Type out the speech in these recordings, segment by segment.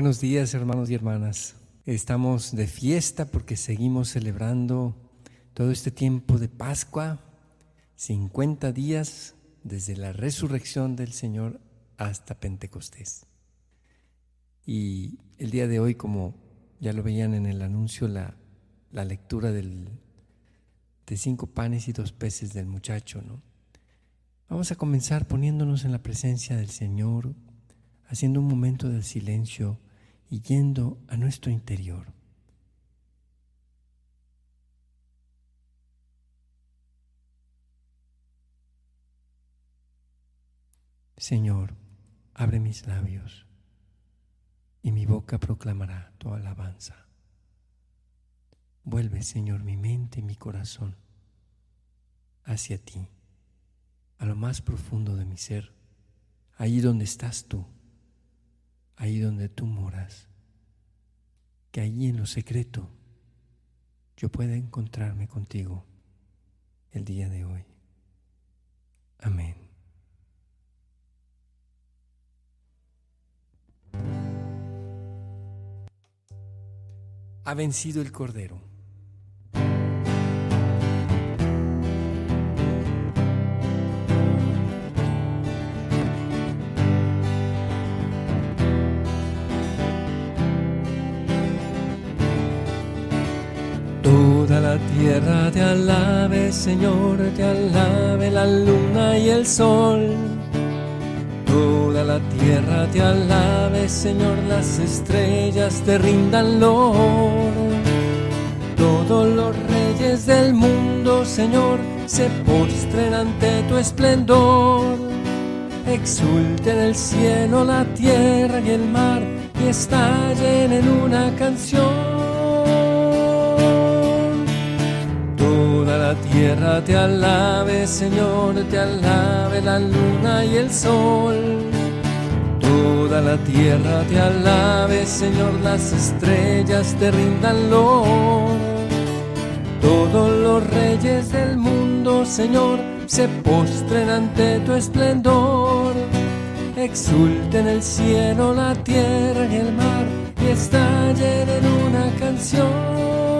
Buenos días hermanos y hermanas. Estamos de fiesta porque seguimos celebrando todo este tiempo de Pascua, 50 días desde la resurrección del Señor hasta Pentecostés. Y el día de hoy, como ya lo veían en el anuncio, la, lectura del, de cinco panes y dos peces del muchacho, ¿no? Vamos a comenzar poniéndonos en la presencia del Señor, haciendo un momento de silencio y yendo a nuestro interior. Señor, abre mis labios y mi boca proclamará tu alabanza. Vuelve, Señor, mi mente y mi corazón hacia ti, a lo más profundo de mi ser, allí donde estás tú ahí donde tú moras, que allí en lo secreto yo pueda encontrarme contigo el día de hoy. Amén. Ha vencido el Cordero. Tierra te alabe, Señor, te alabe la luna y el sol. Toda la tierra te alabe, Señor, las estrellas te rindan lor. Todos los reyes del mundo, Señor, se postren ante tu esplendor. Exulten el cielo, la tierra y el mar y estallen en una canción. La tierra te alabe, Señor, te alabe la luna y el sol. Toda la tierra te alabe, Señor, las estrellas te rindan lor. Todos los reyes del mundo, Señor, se postren ante tu esplendor. Exulten el cielo, la tierra y el mar y estallen en una canción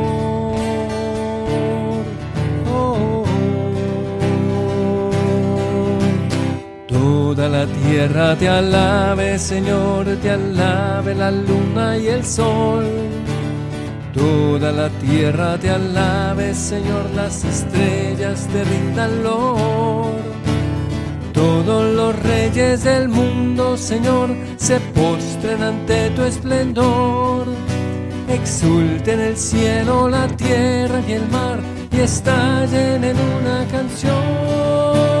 La tierra te alabe, Señor, te alabe la luna y el sol. Toda la tierra te alabe, Señor, las estrellas te rindan lor. Todos los reyes del mundo, Señor, se postren ante tu esplendor. Exulten el cielo, la tierra y el mar y estallen en una canción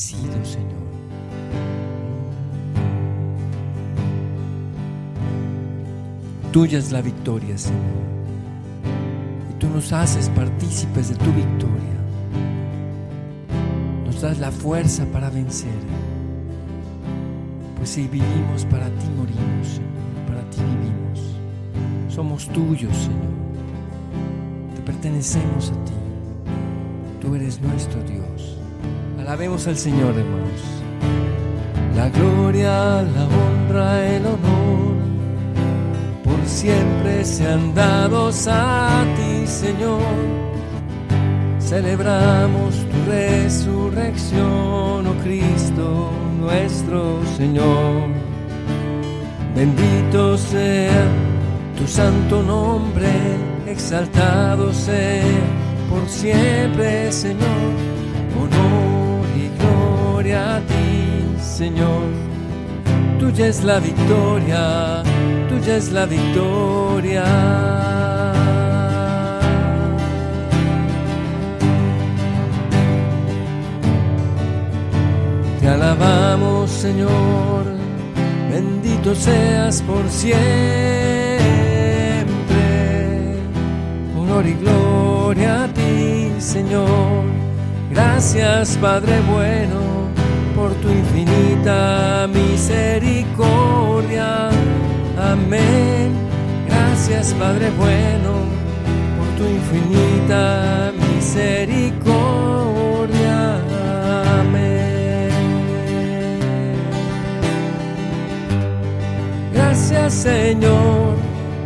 Vencido, Señor. Tuya es la victoria, Señor tú nos haces partícipes de tu victoria. Nos das la fuerza para vencer. Pues si vivimos, para ti morimos, Señor, para ti vivimos. Somos tuyos, Señor. Te pertenecemos a ti. Tú eres nuestro Dios. Alabemos al Señor, hermanos. la gloria, la honra, el honor, por siempre sean dados a ti, Señor. Celebramos tu resurrección, oh Cristo nuestro Señor. Bendito sea tu santo nombre, exaltado sea por siempre, Señor. Honor a ti, Señor. Tuya es la victoria, tuya es la victoria. Te alabamos, Señor, bendito seas por siempre. Honor y gloria a ti, Señor. Gracias, Padre bueno, tu infinita misericordia. Amén. Gracias, Padre bueno, por tu infinita misericordia. Amén. Gracias, Señor,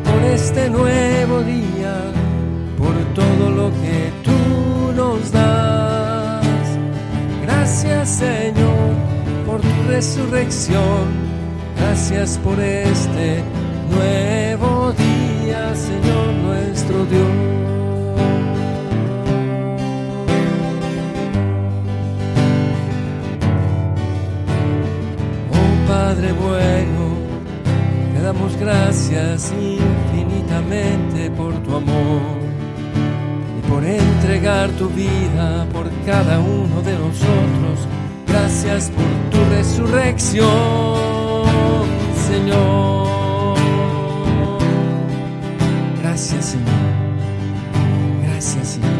por este nuevo día, por todo lo que resurrección. Gracias por este nuevo día, Señor nuestro Dios. Oh Padre bueno, te damos gracias infinitamente por tu amor y por entregar tu vida por cada uno de nosotros. Gracias por tu resurrección, Señor. Gracias, Señor. Gracias, Señor.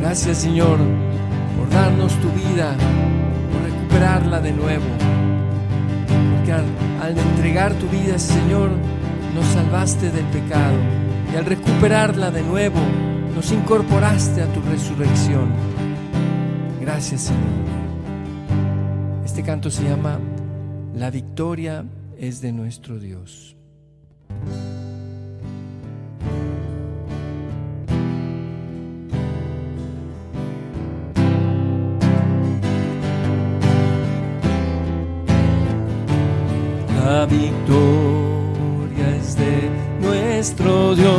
Gracias, Señor, por darnos tu vida, por recuperarla de nuevo. Porque al, al entregar tu vida, Señor, nos salvaste del pecado. Y al recuperarla de nuevo, nos incorporaste a tu resurrección. Gracias, Señor. Este canto se llama La victoria es de nuestro Dios. La victoria es de nuestro Dios,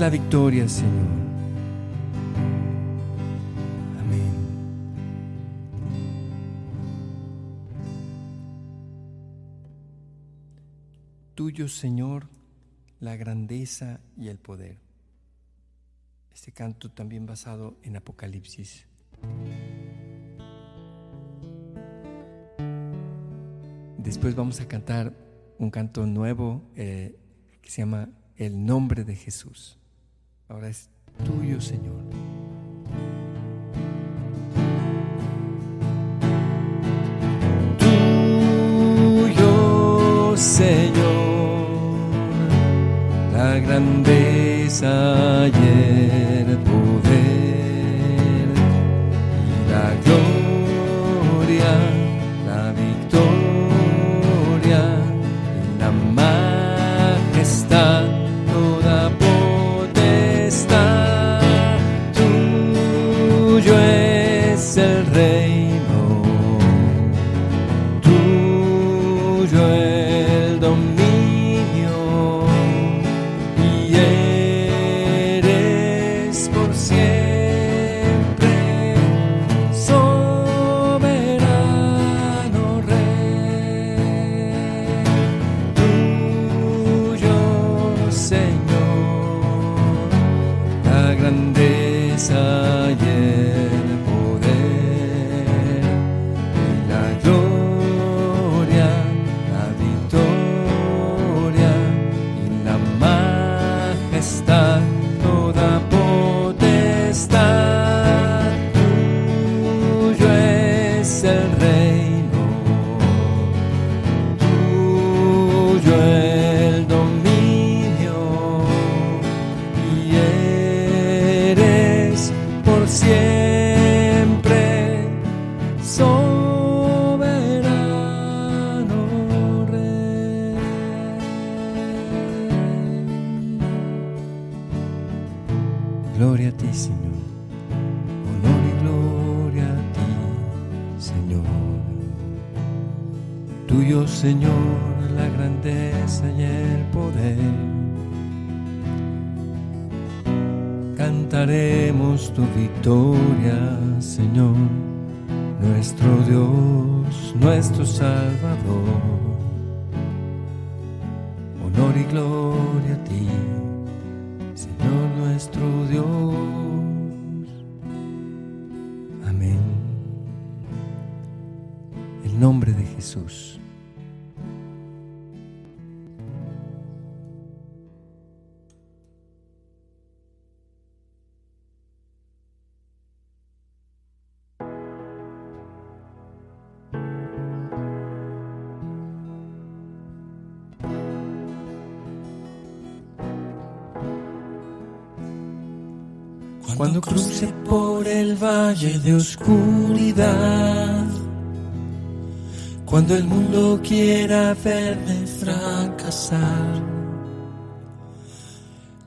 la victoria, Señor. Amén. Tuyo, Señor, la grandeza y el poder. Este canto también basado en Apocalipsis. Después vamos a cantar un canto nuevo eh, que se llama El nombre de Jesús. Ahora es tuyo, Señor. Tuyo, Señor, la grandeza y Y gloria a ti, Señor nuestro Dios. Amén. El nombre de Jesús. Cuando cruce por el valle de oscuridad, cuando el mundo quiera verme fracasar,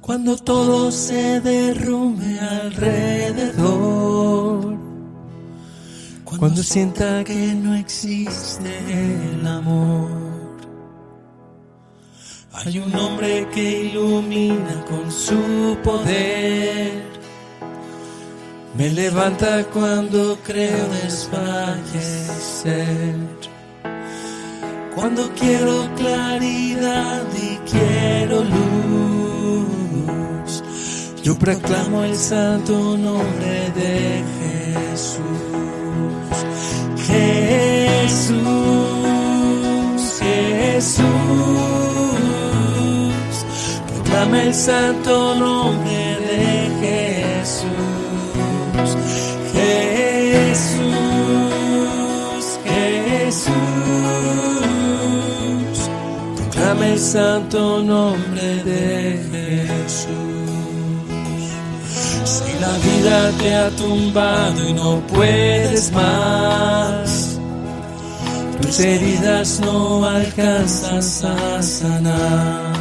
cuando todo se derrumbe alrededor, cuando sienta que no existe el amor. Hay un hombre que ilumina con su poder. Me levanta cuando creo desfallecer. Cuando quiero claridad y quiero luz. Yo proclamo el santo nombre de Jesús. Jesús, Jesús. Proclama el santo nombre el santo nombre de Jesús. Si la vida te ha tumbado y no puedes más, tus heridas no alcanzas a sanar.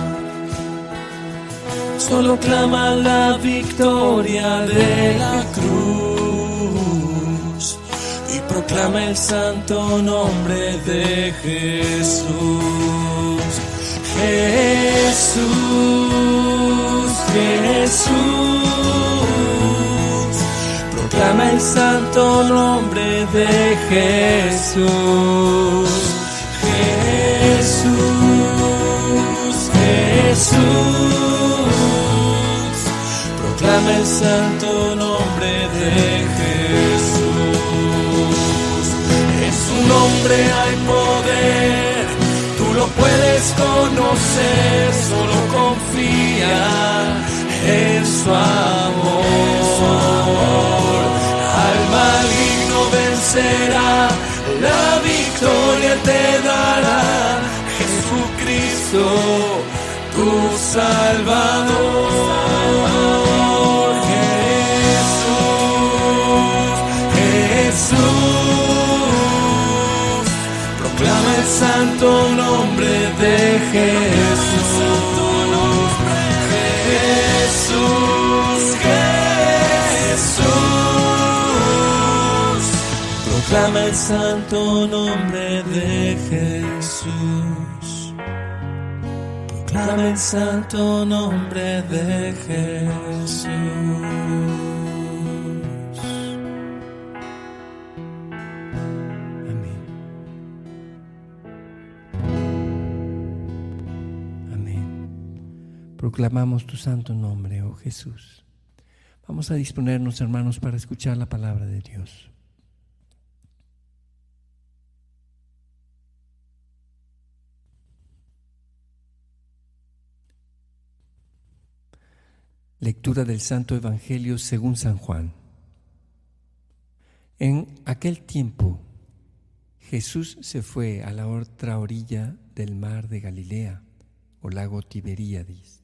Solo clama la victoria de la cruz y proclama el santo nombre de Jesús. Jesús, Jesús, proclama el santo nombre de Jesús. Jesús, Jesús, proclama el santo nombre de Jesús. En su nombre hay poder, puedes conocer, solo confía en su amor. Al maligno vencerá, la victoria te dará Jesucristo, tu Salvador. Jesús, Jesús, santo nombre de Jesús. Jesús, Jesús, proclama el santo nombre de Jesús. Proclama el santo nombre de Jesús. Proclamamos tu santo nombre, oh Jesús. Vamos a disponernos, hermanos, para escuchar la palabra de Dios. Lectura del Santo Evangelio según San Juan. En aquel tiempo Jesús se fue a la otra orilla del mar de Galilea, o lago Tiberíades.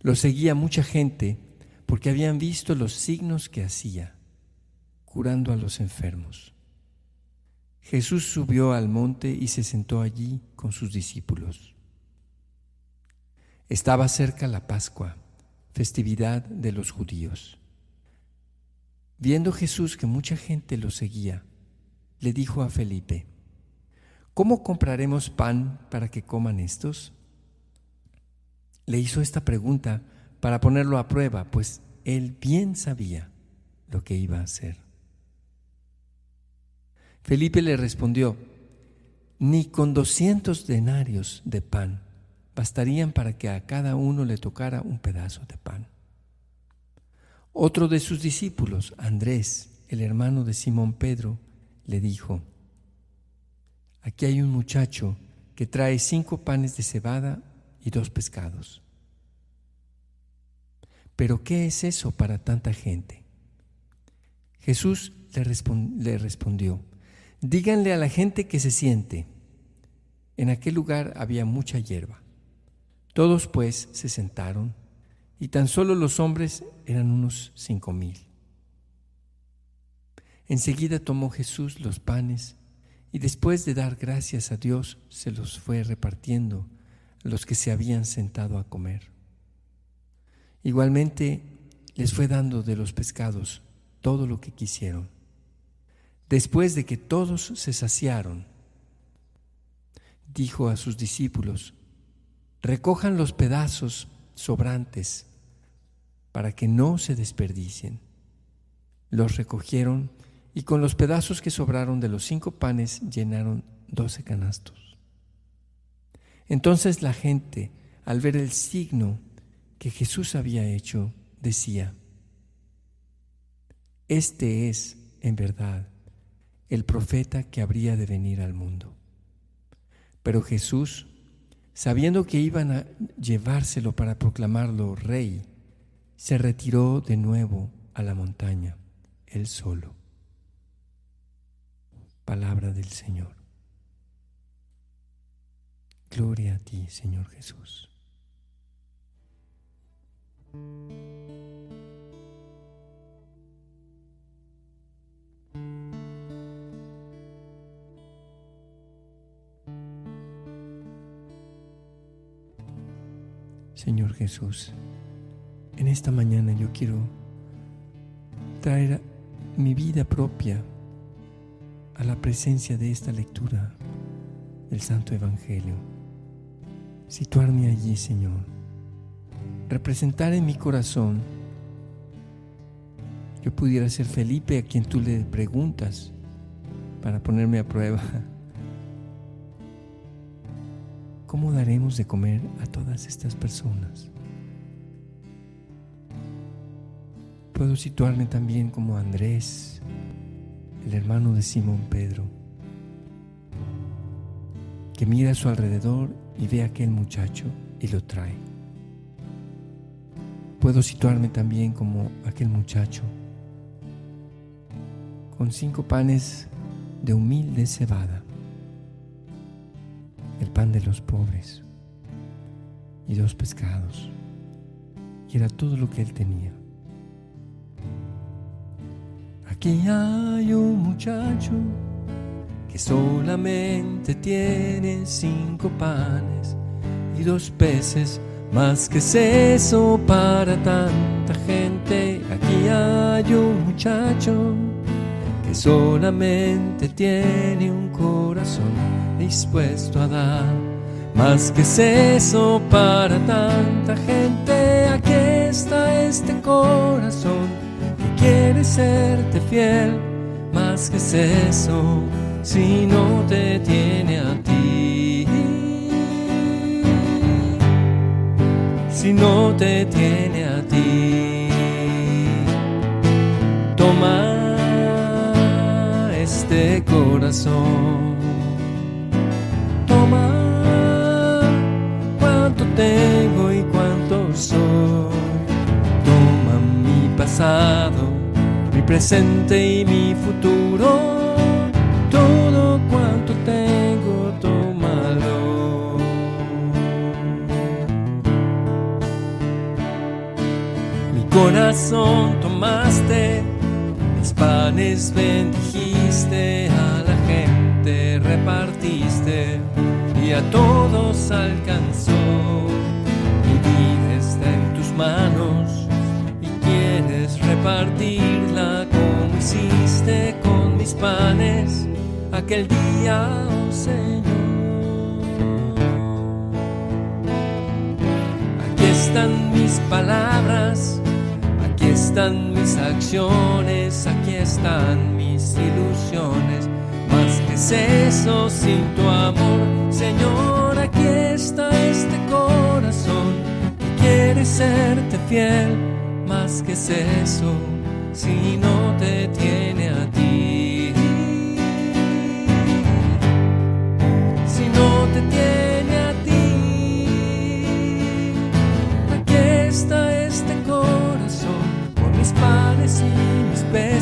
Lo seguía mucha gente porque habían visto los signos que hacía, curando a los enfermos. Jesús subió al monte y se sentó allí con sus discípulos. Estaba cerca la Pascua, festividad de los judíos. Viendo Jesús que mucha gente lo seguía, le dijo a Felipe, ¿cómo compraremos pan para que coman estos? Le hizo esta pregunta para ponerlo a prueba, pues él bien sabía lo que iba a hacer. Felipe le respondió, ni con doscientos denarios de pan bastarían para que a cada uno le tocara un pedazo de pan. Otro de sus discípulos, Andrés, el hermano de Simón Pedro, le dijo, aquí hay un muchacho que trae cinco panes de cebada y dos pescados. Pero ¿qué es eso para tanta gente? Jesús le, le respondió, díganle a la gente que se siente. En aquel lugar había mucha hierba. Todos pues se sentaron y tan solo los hombres eran unos cinco mil. Enseguida tomó Jesús los panes y después de dar gracias a Dios se los fue repartiendo los que se habían sentado a comer. Igualmente les fue dando de los pescados todo lo que quisieron. Después de que todos se saciaron, dijo a sus discípulos, recojan los pedazos sobrantes para que no se desperdicien. Los recogieron y con los pedazos que sobraron de los cinco panes llenaron doce canastos. Entonces la gente, al ver el signo que Jesús había hecho, decía, Este es, en verdad, el profeta que habría de venir al mundo. Pero Jesús, sabiendo que iban a llevárselo para proclamarlo rey, se retiró de nuevo a la montaña, él solo. Palabra del Señor. Gloria a ti, Señor Jesús. Señor Jesús, en esta mañana yo quiero traer mi vida propia a la presencia de esta lectura del Santo Evangelio. Situarme allí, Señor. Representar en mi corazón. Yo pudiera ser Felipe a quien tú le preguntas para ponerme a prueba. ¿Cómo daremos de comer a todas estas personas? Puedo situarme también como Andrés, el hermano de Simón Pedro, que mira a su alrededor y ve a aquel muchacho y lo trae. Puedo situarme también como aquel muchacho, con cinco panes de humilde cebada, el pan de los pobres y dos pescados, y era todo lo que él tenía. Aquí hay un muchacho que solamente tiene cinco panes y dos peces, más que es eso para tanta gente. Aquí hay un muchacho que solamente tiene un corazón dispuesto a dar, más que es eso para tanta gente. Aquí está este corazón quiere serte fiel, más que es eso, si no te tiene a ti. Si no te tiene a ti, toma este corazón. Toma cuánto tengo y cuánto soy. Toma mi pasado presente y mi futuro, corazón tomaste, mis panes bendijiste, a la gente repartiste y a todos alcanzó. Mi vida está en tus manos y quieres repartirla hiciste con mis panes aquel día, oh Señor. Aquí están mis palabras, están mis acciones, aquí están mis ilusiones. Más que es eso sin tu amor, Señor, aquí está este corazón que quiere serte fiel. Más que es eso si no te tiene a ti? Si no te tiene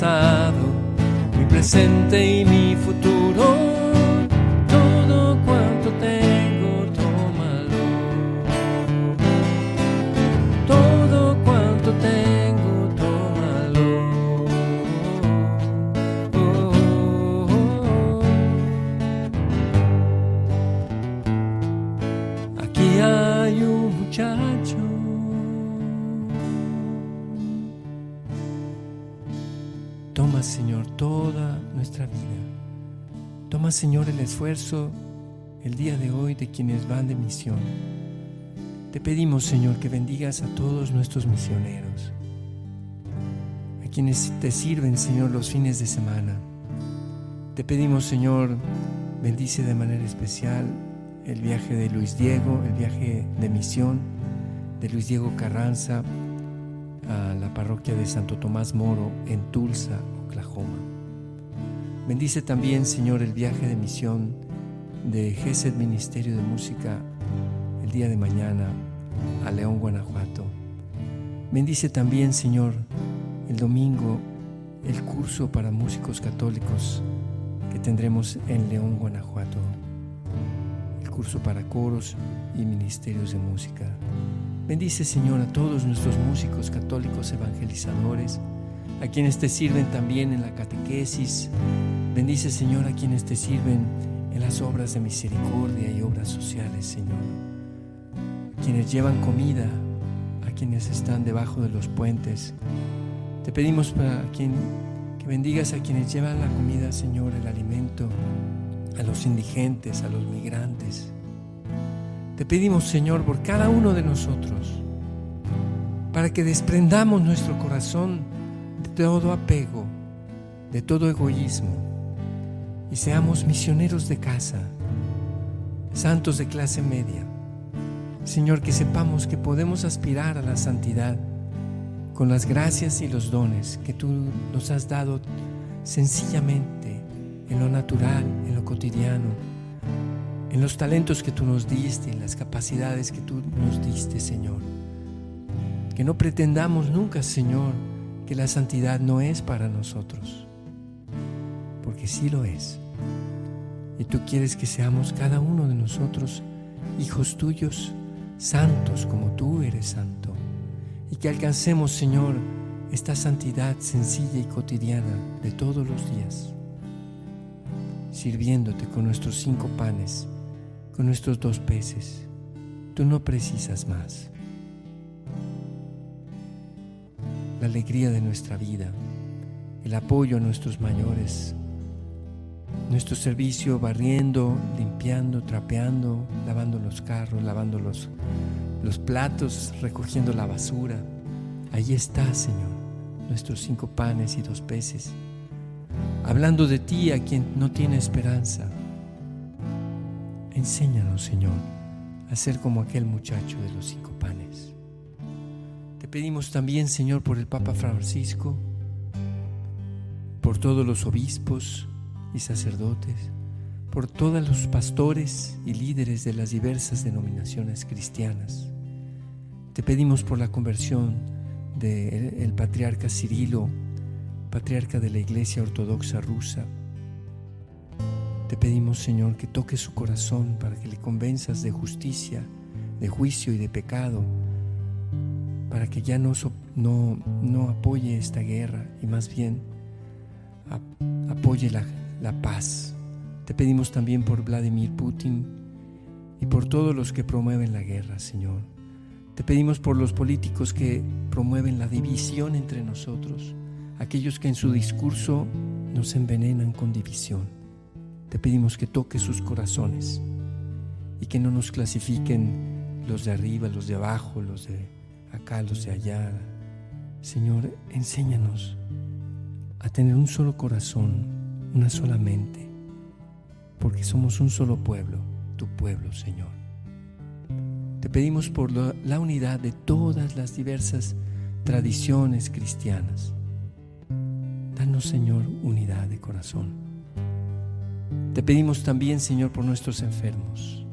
pasado, mi presente y mi futuro. Señor, el esfuerzo el día de hoy de quienes van de misión. Te pedimos, Señor, que bendigas a todos nuestros misioneros, a quienes te sirven, Señor, los fines de semana. Te pedimos, Señor, bendice de manera especial el viaje de Luis Diego, el viaje de misión de Luis Diego Carranza a la parroquia de Santo Tomás Moro en Tulsa. Bendice también, Señor, el viaje de misión de GESED Ministerio de Música, el día de mañana a León, Guanajuato. Bendice también, Señor, el domingo el curso para músicos católicos que tendremos en León, Guanajuato. El curso para coros y ministerios de música. Bendice, Señor, a todos nuestros músicos católicos evangelizadores, a quienes te sirven también en la catequesis. Bendice, Señor, a quienes te sirven en las obras de misericordia y obras sociales, Señor. Quienes llevan comida a quienes están debajo de los puentes. Te pedimos para quien, que bendigas a quienes llevan la comida, Señor, el alimento, a los indigentes, a los migrantes. Te pedimos, Señor, por cada uno de nosotros, para que desprendamos nuestro corazón de todo apego, de todo egoísmo y seamos misioneros de casa, santos de clase media. Señor, que sepamos que podemos aspirar a la santidad con las gracias y los dones que tú nos has dado sencillamente en lo natural, en lo cotidiano, en los talentos que tú nos diste, en las capacidades que tú nos diste, Señor. Que no pretendamos nunca, Señor, que la santidad no es para nosotros, porque sí lo es. Y tú quieres que seamos cada uno de nosotros hijos tuyos, santos como tú eres santo. Y que alcancemos, Señor, esta santidad sencilla y cotidiana de todos los días, sirviéndote con nuestros cinco panes, con nuestros dos peces. Tú no precisas más. La alegría de nuestra vida, el apoyo a nuestros mayores, nuestro servicio barriendo, limpiando, trapeando, lavando los carros, lavando los, los platos, recogiendo la basura. Ahí está, Señor, nuestros cinco panes y dos peces, hablando de ti a quien no tiene esperanza. Enséñanos, Señor, a ser como aquel muchacho de los cinco panes. Te pedimos también, Señor, por el Papa Francisco, por todos los obispos, y sacerdotes, por todos los pastores y líderes de las diversas denominaciones cristianas. Te pedimos por la conversión del patriarca Cirilo, patriarca de la Iglesia Ortodoxa rusa. Te pedimos, Señor, que toques su corazón para que le convenzas de justicia, de juicio y de pecado, para que ya no, no, no apoye esta guerra y más bien apoye la, la paz. Te pedimos también por Vladimir Putin y por todos los que promueven la guerra, Señor. Te pedimos por los políticos que promueven la división entre nosotros, aquellos que en su discurso nos envenenan con división. Te pedimos que toques sus corazones y que no nos clasifiquen los de arriba, los de abajo, los de acá, los de allá. Señor, enséñanos a tener un solo corazón una sola mente, porque somos un solo pueblo, tu pueblo, Señor. Te pedimos por la unidad de todas las diversas tradiciones cristianas. Danos, Señor, unidad de corazón. Te pedimos también, Señor, por nuestros enfermos.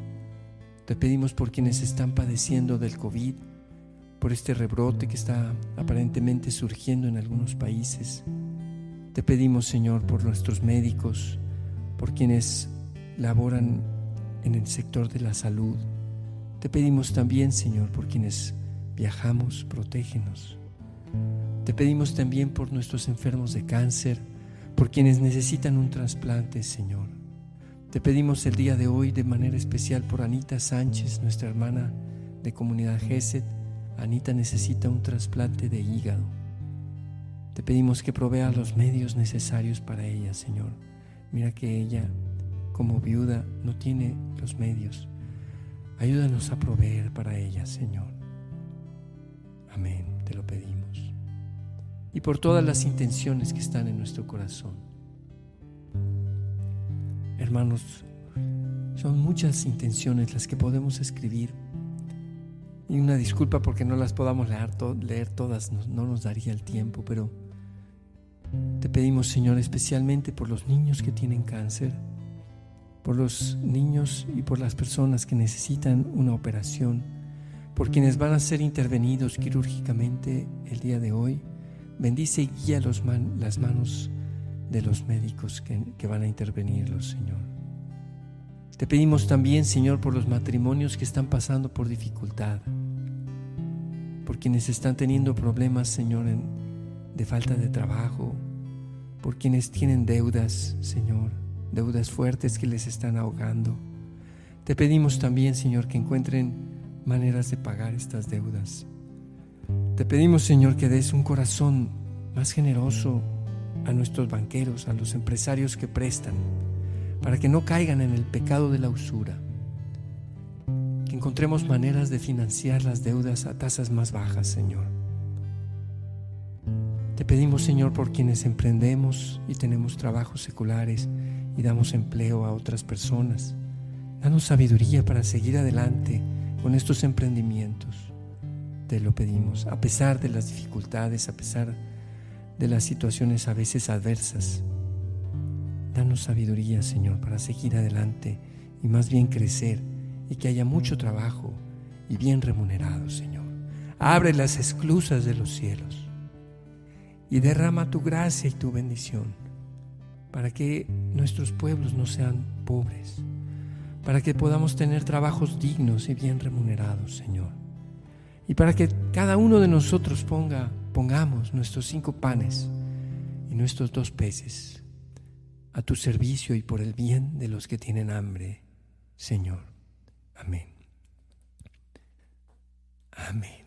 Te pedimos por quienes están padeciendo del COVID, por este rebrote que está aparentemente surgiendo en algunos países. Te pedimos, Señor, por nuestros médicos, por quienes laboran en el sector de la salud. Te pedimos también, Señor, por quienes viajamos, protégenos. Te pedimos también por nuestros enfermos de cáncer, por quienes necesitan un trasplante, Señor. Te pedimos el día de hoy de manera especial por Anita Sánchez, nuestra hermana de comunidad GESET. Anita necesita un trasplante de hígado. Te pedimos que provea los medios necesarios para ella, Señor. Mira que ella, como viuda, no tiene los medios. Ayúdanos a proveer para ella, Señor. Amén, te lo pedimos. Y por todas las intenciones que están en nuestro corazón. Hermanos, son muchas intenciones las que podemos escribir. Y una disculpa porque no las podamos leer, leer todas, no nos daría el tiempo, pero te pedimos, Señor, especialmente por los niños que tienen cáncer, por los niños y por las personas que necesitan una operación, por quienes van a ser intervenidos quirúrgicamente el día de hoy. Bendice y guía los las manos de los médicos que, que van a intervenirlos, Señor. Te pedimos también, Señor, por los matrimonios que están pasando por dificultad, por quienes están teniendo problemas, Señor, de falta de trabajo, por quienes tienen deudas, Señor, deudas fuertes que les están ahogando. Te pedimos también, Señor, que encuentren maneras de pagar estas deudas. Te pedimos, Señor, que des un corazón más generoso a nuestros banqueros, a los empresarios que prestan para que no caigan en el pecado de la usura. Que encontremos maneras de financiar las deudas a tasas más bajas, Señor. Pedimos, Señor, por quienes emprendemos y tenemos trabajos seculares y damos empleo a otras personas. Danos sabiduría para seguir adelante con estos emprendimientos. Te lo pedimos, a pesar de las dificultades, a pesar de las situaciones a veces adversas. Danos sabiduría, Señor, para seguir adelante y más bien crecer y que haya mucho trabajo y bien remunerado, Señor. Abre las esclusas de los cielos y derrama tu gracia y tu bendición para que nuestros pueblos no sean pobres, para que podamos tener trabajos dignos y bien remunerados, Señor. Y para que cada uno de nosotros ponga, pongamos nuestros cinco panes y nuestros dos peces a tu servicio y por el bien de los que tienen hambre, Señor. Amén. Amén.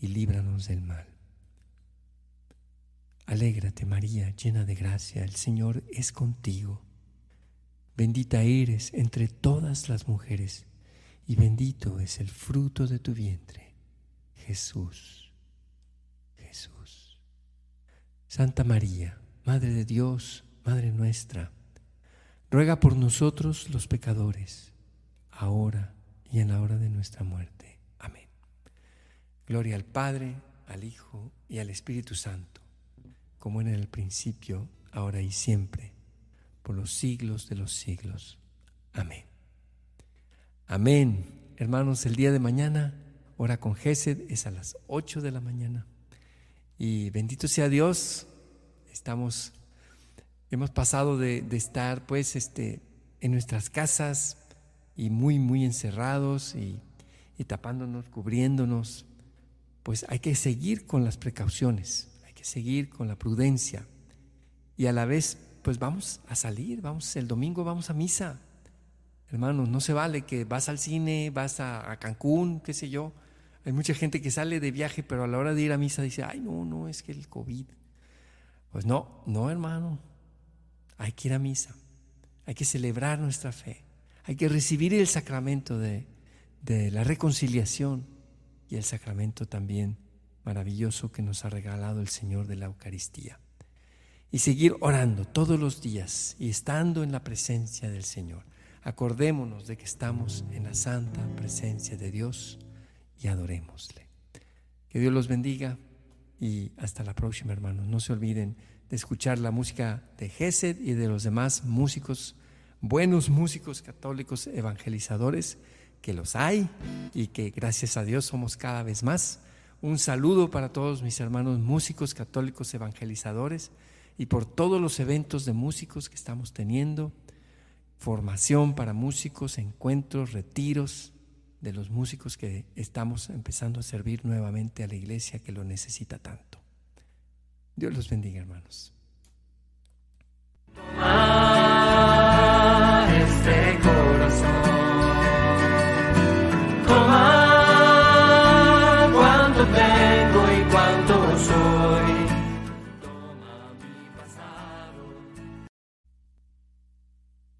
y líbranos del mal. Alégrate María, llena de gracia, el Señor es contigo. Bendita eres entre todas las mujeres y bendito es el fruto de tu vientre, Jesús. Santa María, Madre de Dios, Madre nuestra, ruega por nosotros los pecadores, ahora y en la hora de nuestra muerte. Gloria al Padre, al Hijo y al Espíritu Santo, como en el principio, ahora y siempre, por los siglos de los siglos. Amén. Amén. Hermanos, el día de mañana, hora con Gesed, es a las 8 de la mañana. Y bendito sea Dios, estamos, hemos pasado de, estar pues este, en nuestras casas y muy, muy encerrados y tapándonos, cubriéndonos. Pues hay que seguir con las precauciones, hay que seguir con la prudencia. Y a la vez, pues vamos a salir, vamos, el domingo vamos a misa. Hermanos, no se vale que vas al cine, vas a, Cancún, qué sé yo, hay mucha gente que sale de viaje, pero a la hora de ir a misa dice, ay, no, no, es que el COVID. Pues no, no, hermano. Hay que ir a misa. Hay que celebrar nuestra fe. Hay que recibir el sacramento de, de la reconciliación y el sacramento también maravilloso que nos ha regalado el Señor de la Eucaristía. Y seguir orando todos los días y estando en la presencia del Señor. Acordémonos de que estamos en la santa presencia de Dios y adorémosle. Que Dios los bendiga y hasta la próxima, hermanos. No se olviden de escuchar la música de Gesed y de los demás músicos, buenos músicos católicos evangelizadores, que los hay y que gracias a Dios somos cada vez más. Un saludo para todos mis hermanos músicos católicos evangelizadores y por todos los eventos de músicos que estamos teniendo, formación para músicos, encuentros, retiros, de los músicos que estamos empezando a servir nuevamente a la iglesia que lo necesita tanto. Dios los bendiga, hermanos.